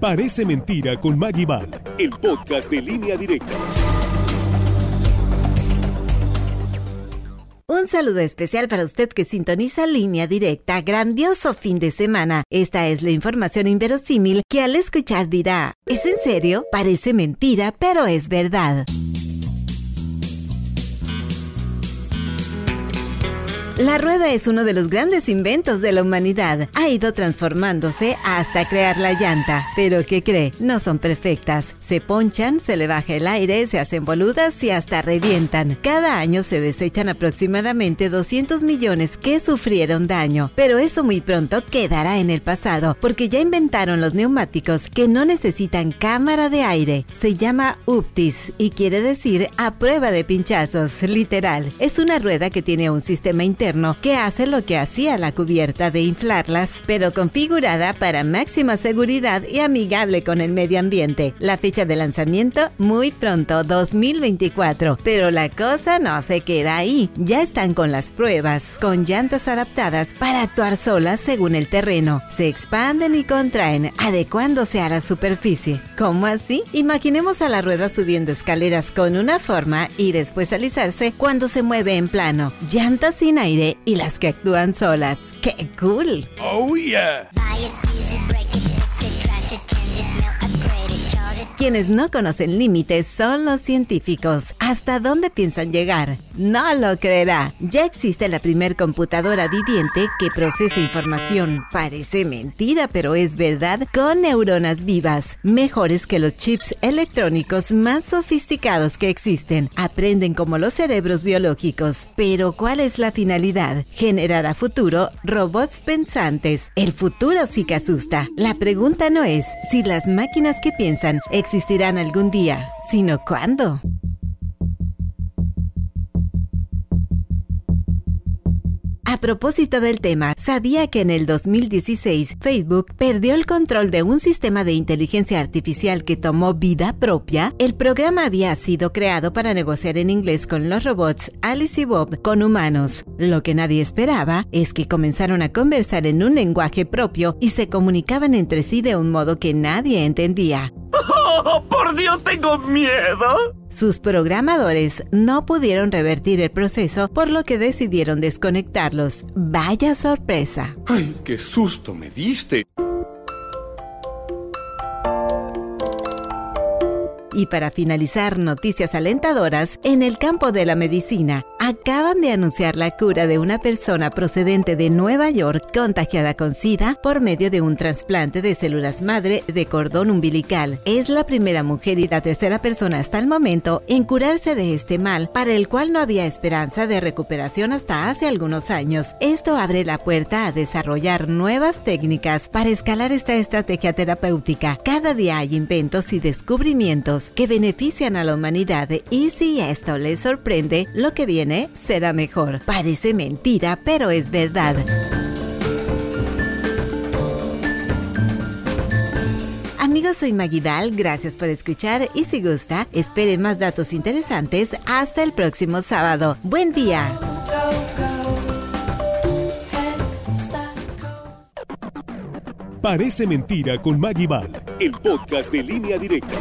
Parece mentira con Maggie el podcast de línea directa. Un saludo especial para usted que sintoniza línea directa. Grandioso fin de semana. Esta es la información inverosímil que al escuchar dirá, ¿es en serio? Parece mentira, pero es verdad. La rueda es uno de los grandes inventos de la humanidad. Ha ido transformándose hasta crear la llanta. Pero ¿qué cree? No son perfectas. Se ponchan, se le baja el aire, se hacen boludas y hasta revientan. Cada año se desechan aproximadamente 200 millones que sufrieron daño. Pero eso muy pronto quedará en el pasado, porque ya inventaron los neumáticos que no necesitan cámara de aire. Se llama UPTIS y quiere decir a prueba de pinchazos, literal. Es una rueda que tiene un sistema interno que hace lo que hacía la cubierta de inflarlas, pero configurada para máxima seguridad y amigable con el medio ambiente. La fecha de lanzamiento muy pronto, 2024. Pero la cosa no se queda ahí. Ya están con las pruebas, con llantas adaptadas para actuar solas según el terreno. Se expanden y contraen, adecuándose a la superficie. ¿Cómo así? Imaginemos a la rueda subiendo escaleras con una forma y después alisarse cuando se mueve en plano. Llantas sin aire y las que actúan solas. ¡Qué cool! ¡Oh, yeah! Quienes no conocen límites son los científicos. ¿Hasta dónde piensan llegar? No lo creerá. Ya existe la primer computadora viviente que procesa información. Parece mentira, pero es verdad, con neuronas vivas, mejores que los chips electrónicos más sofisticados que existen. Aprenden como los cerebros biológicos. Pero ¿cuál es la finalidad? Generar a futuro robots pensantes. El futuro sí que asusta. La pregunta no es si las máquinas que piensan existirán algún día, sino cuándo. Propósito del tema, ¿sabía que en el 2016 Facebook perdió el control de un sistema de inteligencia artificial que tomó vida propia? El programa había sido creado para negociar en inglés con los robots Alice y Bob con humanos. Lo que nadie esperaba es que comenzaron a conversar en un lenguaje propio y se comunicaban entre sí de un modo que nadie entendía. ¡Oh, por Dios, tengo miedo! Sus programadores no pudieron revertir el proceso, por lo que decidieron desconectarlos. Vaya sorpresa. ¡Ay, qué susto me diste! Y para finalizar, noticias alentadoras en el campo de la medicina. Acaban de anunciar la cura de una persona procedente de Nueva York contagiada con SIDA por medio de un trasplante de células madre de cordón umbilical. Es la primera mujer y la tercera persona hasta el momento en curarse de este mal, para el cual no había esperanza de recuperación hasta hace algunos años. Esto abre la puerta a desarrollar nuevas técnicas para escalar esta estrategia terapéutica. Cada día hay inventos y descubrimientos que benefician a la humanidad y si esto les sorprende, lo que viene será mejor. Parece mentira, pero es verdad. Amigos, soy Maguidal, gracias por escuchar y si gusta, espere más datos interesantes hasta el próximo sábado. Buen día. Parece mentira con Maggie el podcast de línea directa.